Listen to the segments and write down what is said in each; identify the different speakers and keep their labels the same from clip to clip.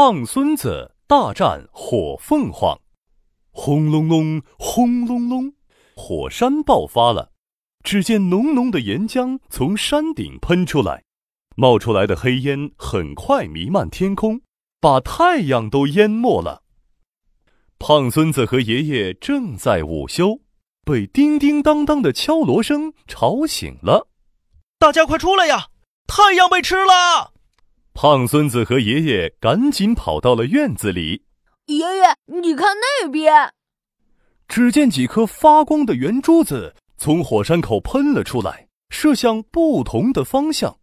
Speaker 1: 胖孙子大战火凤凰，轰隆隆，轰隆隆，火山爆发了。只见浓浓的岩浆从山顶喷出来，冒出来的黑烟很快弥漫天空，把太阳都淹没了。胖孙子和爷爷正在午休，被叮叮当当的敲锣声吵醒了。
Speaker 2: 大家快出来呀！太阳被吃了！
Speaker 1: 胖孙子和爷爷赶紧跑到了院子里。
Speaker 3: 爷爷，你看那边，
Speaker 1: 只见几颗发光的圆珠子从火山口喷了出来，射向不同的方向。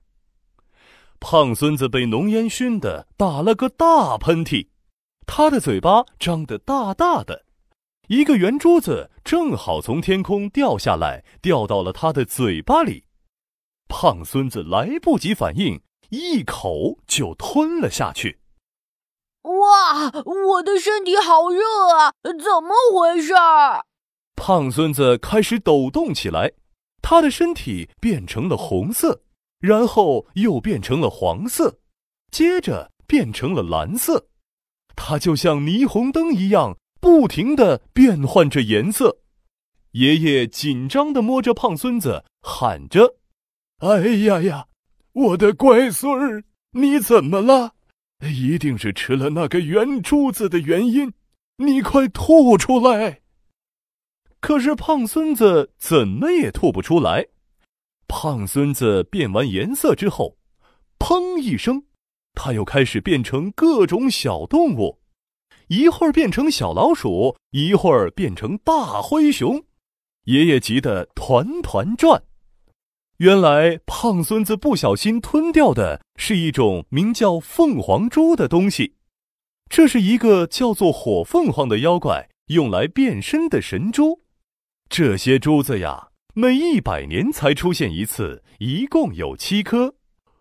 Speaker 1: 胖孙子被浓烟熏得打了个大喷嚏，他的嘴巴张得大大的，一个圆珠子正好从天空掉下来，掉到了他的嘴巴里。胖孙子来不及反应，一口就吞了下去。
Speaker 3: 哇，我的身体好热啊！怎么回事儿？
Speaker 1: 胖孙子开始抖动起来，他的身体变成了红色，然后又变成了黄色，接着变成了蓝色。他就像霓虹灯一样，不停的变换着颜色。爷爷紧张的摸着胖孙子，喊着。哎呀呀，我的乖孙儿，你怎么了？一定是吃了那个圆珠子的原因，你快吐出来。可是胖孙子怎么也吐不出来。胖孙子变完颜色之后，砰一声，他又开始变成各种小动物，一会儿变成小老鼠，一会儿变成大灰熊。爷爷急得团团转。原来胖孙子不小心吞掉的是一种名叫凤凰珠的东西，这是一个叫做火凤凰的妖怪用来变身的神珠。这些珠子呀，每一百年才出现一次，一共有七颗。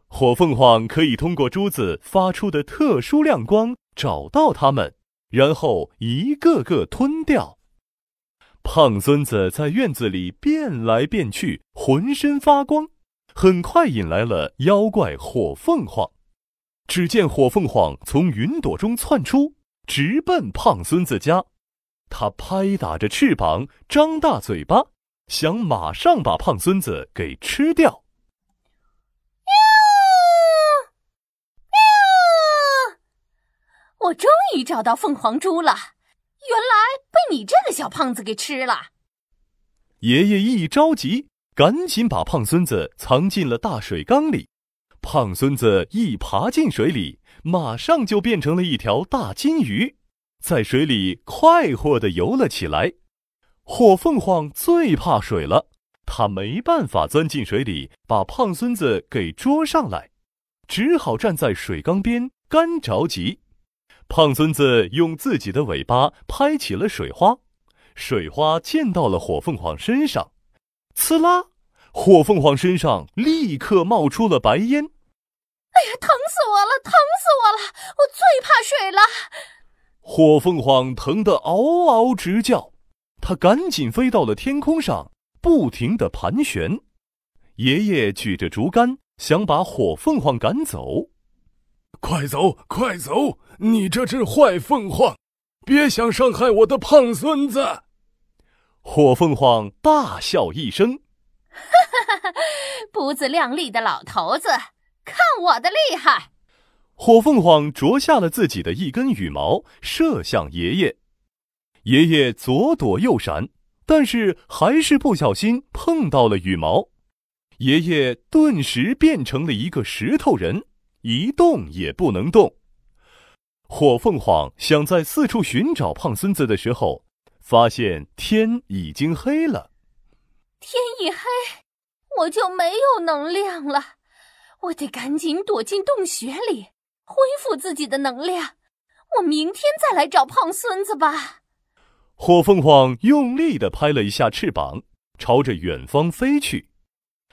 Speaker 1: 火凤凰可以通过珠子发出的特殊亮光找到它们，然后一个个吞掉。胖孙子在院子里变来变去，浑身发光，很快引来了妖怪火凤凰。只见火凤凰从云朵中窜出，直奔胖孙子家。他拍打着翅膀，张大嘴巴，想马上把胖孙子给吃掉。
Speaker 4: 喵喵！我终于找到凤凰珠了。原来被你这个小胖子给吃了。
Speaker 1: 爷爷一着急，赶紧把胖孙子藏进了大水缸里。胖孙子一爬进水里，马上就变成了一条大金鱼，在水里快活地游了起来。火凤凰最怕水了，它没办法钻进水里把胖孙子给捉上来，只好站在水缸边干着急。胖孙子用自己的尾巴拍起了水花，水花溅到了火凤凰身上，呲啦！火凤凰身上立刻冒出了白烟。
Speaker 4: 哎呀，疼死我了！疼死我了！我最怕水了。
Speaker 1: 火凤凰疼得嗷嗷直叫，它赶紧飞到了天空上，不停地盘旋。爷爷举着竹竿，想把火凤凰赶走。
Speaker 5: 快走，快走！你这只坏凤凰，别想伤害我的胖孙子！
Speaker 1: 火凤凰大笑一声：“
Speaker 4: 哈哈哈，不自量力的老头子，看我的厉害！”
Speaker 1: 火凤凰啄下了自己的一根羽毛，射向爷爷。爷爷左躲右闪，但是还是不小心碰到了羽毛。爷爷顿时变成了一个石头人，一动也不能动。火凤凰想在四处寻找胖孙子的时候，发现天已经黑了。
Speaker 4: 天一黑，我就没有能量了，我得赶紧躲进洞穴里，恢复自己的能量。我明天再来找胖孙子吧。
Speaker 1: 火凤凰用力的拍了一下翅膀，朝着远方飞去。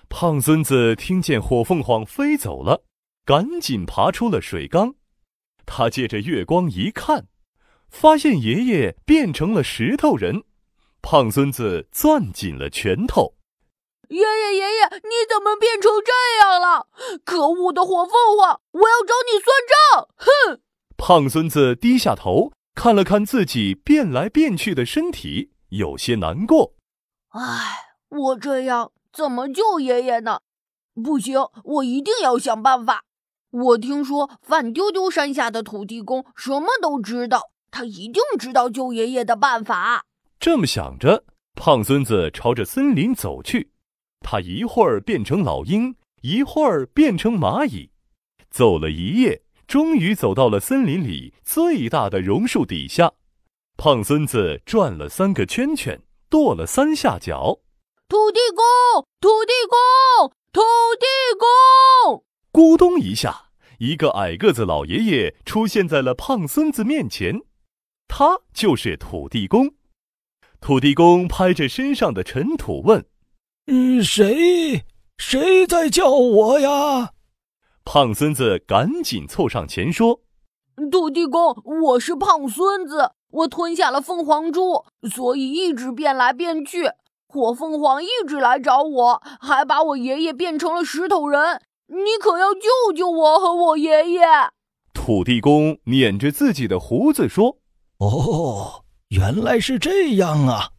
Speaker 1: 胖孙子听见火凤凰飞走了，赶紧爬出了水缸。他借着月光一看，发现爷爷变成了石头人，胖孙子攥紧了拳头。
Speaker 3: 爷爷，爷爷，你怎么变成这样了？可恶的火凤凰，我要找你算账！哼！
Speaker 1: 胖孙子低下头看了看自己变来变去的身体，有些难过。
Speaker 3: 唉，我这样怎么救爷爷呢？不行，我一定要想办法。我听说范丢丢山下的土地公什么都知道，他一定知道救爷爷的办法。
Speaker 1: 这么想着，胖孙子朝着森林走去。他一会儿变成老鹰，一会儿变成蚂蚁，走了一夜，终于走到了森林里最大的榕树底下。胖孙子转了三个圈圈，跺了三下脚。
Speaker 3: 土地公，土地公，土地公！
Speaker 1: 咕咚一下，一个矮个子老爷爷出现在了胖孙子面前。他就是土地公。土地公拍着身上的尘土问。
Speaker 6: 嗯，谁谁在叫我呀？
Speaker 1: 胖孙子赶紧凑上前说：“
Speaker 3: 土地公，我是胖孙子，我吞下了凤凰珠，所以一直变来变去。火凤凰一直来找我，还把我爷爷变成了石头人。你可要救救我和我爷爷！”
Speaker 1: 土地公捻着自己的胡子说：“
Speaker 6: 哦，原来是这样啊。”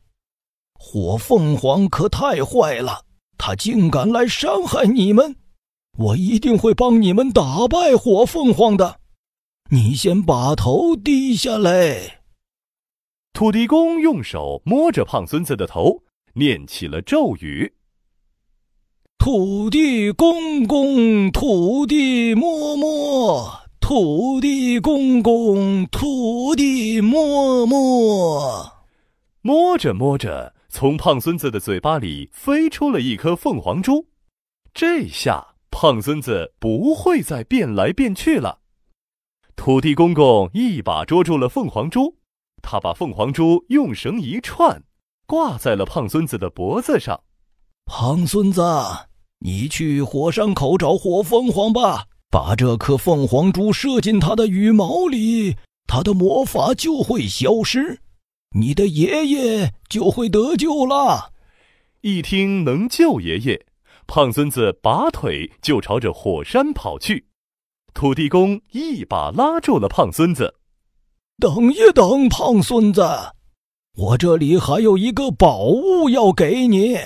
Speaker 6: 火凤凰可太坏了，他竟敢来伤害你们！我一定会帮你们打败火凤凰的。你先把头低下来。
Speaker 1: 土地公用手摸着胖孙子的头，念起了咒语：“
Speaker 6: 土地公公，土地摸摸，土地公公，土地摸摸。”
Speaker 1: 摸着摸着。从胖孙子的嘴巴里飞出了一颗凤凰珠，这下胖孙子不会再变来变去了。土地公公一把捉住了凤凰珠，他把凤凰珠用绳一串，挂在了胖孙子的脖子上。
Speaker 6: 胖孙子，你去火山口找火凤凰吧，把这颗凤凰珠射进它的羽毛里，它的魔法就会消失。你的爷爷就会得救了。
Speaker 1: 一听能救爷爷，胖孙子拔腿就朝着火山跑去。土地公一把拉住了胖孙子：“
Speaker 6: 等一等，胖孙子，我这里还有一个宝物要给你。”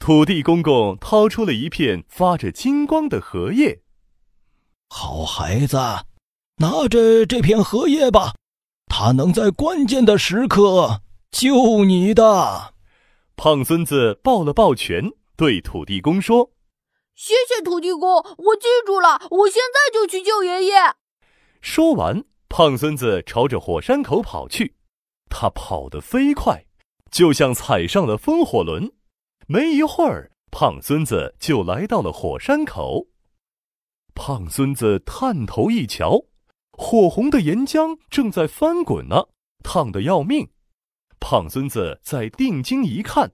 Speaker 1: 土地公公掏出了一片发着金光的荷叶。
Speaker 6: 好孩子，拿着这片荷叶吧。它能在关键的时刻救你的。
Speaker 1: 胖孙子抱了抱拳，对土地公说：“
Speaker 3: 谢谢土地公，我记住了，我现在就去救爷爷。”
Speaker 1: 说完，胖孙子朝着火山口跑去。他跑得飞快，就像踩上了风火轮。没一会儿，胖孙子就来到了火山口。胖孙子探头一瞧。火红的岩浆正在翻滚呢，烫得要命。胖孙子再定睛一看，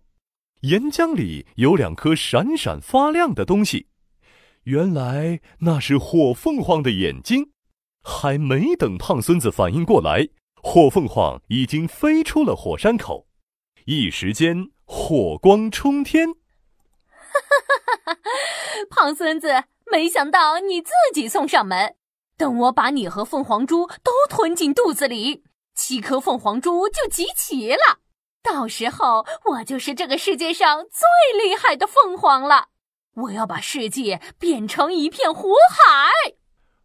Speaker 1: 岩浆里有两颗闪闪发亮的东西，原来那是火凤凰的眼睛。还没等胖孙子反应过来，火凤凰已经飞出了火山口，一时间火光冲天。
Speaker 4: 哈哈哈哈！胖孙子，没想到你自己送上门。等我把你和凤凰珠都吞进肚子里，七颗凤凰珠就集齐了。到时候我就是这个世界上最厉害的凤凰了。我要把世界变成一片火海。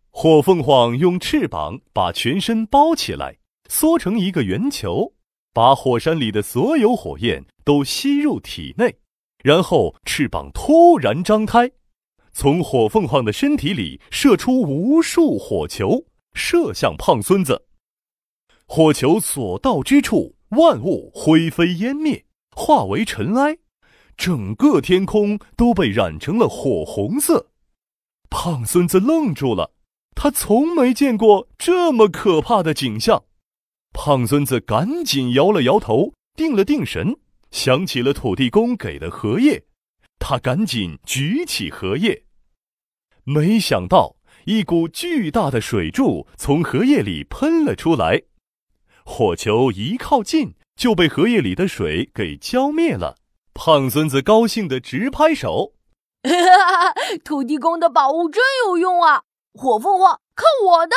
Speaker 1: 火凤凰用翅膀把全身包起来，缩成一个圆球，把火山里的所有火焰都吸入体内，然后翅膀突然张开。从火凤凰的身体里射出无数火球，射向胖孙子。火球所到之处，万物灰飞烟灭，化为尘埃，整个天空都被染成了火红色。胖孙子愣住了，他从没见过这么可怕的景象。胖孙子赶紧摇了摇头，定了定神，想起了土地公给的荷叶。他赶紧举起荷叶，没想到一股巨大的水柱从荷叶里喷了出来，火球一靠近就被荷叶里的水给浇灭了。胖孙子高兴的直拍手：“
Speaker 3: 土地公的宝物真有用啊！火凤凰，看我的！”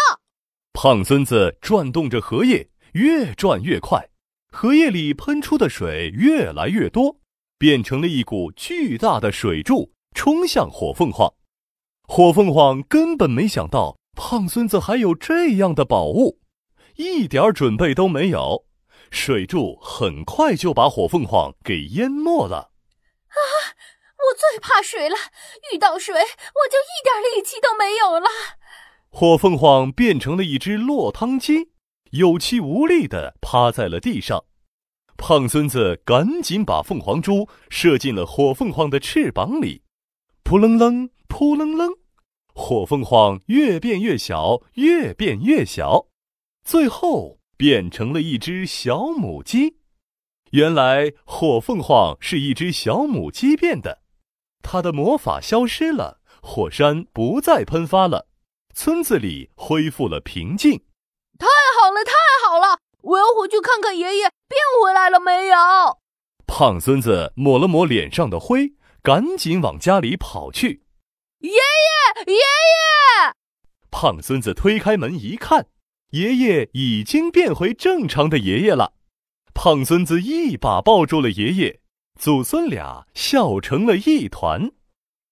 Speaker 1: 胖孙子转动着荷叶，越转越快，荷叶里喷出的水越来越多，变成了一股巨大的水柱，冲向火凤凰。火凤凰根本没想到胖孙子还有这样的宝物，一点准备都没有，水柱很快就把火凤凰给淹没了。啊！
Speaker 4: 我最怕水了，遇到水我就一点力气都没有了。
Speaker 1: 火凤凰变成了一只落汤鸡，有气无力的趴在了地上。胖孙子赶紧把凤凰珠射进了火凤凰的翅膀里，扑棱棱，扑棱棱，火凤凰越变越小，越变越小，最后变成了一只小母鸡。原来火凤凰是一只小母鸡变的，它的魔法消失了，火山不再喷发了。村子里恢复了平静，
Speaker 3: 我要回去看看爷爷变回来了没有。
Speaker 1: 胖孙子抹了抹脸上的灰，赶紧往家里跑去。
Speaker 3: 爷爷，爷爷！
Speaker 1: 胖孙子推开门一看，爷爷已经变回正常的爷爷了。胖孙子一把抱住了爷爷，祖孙俩笑成了一团。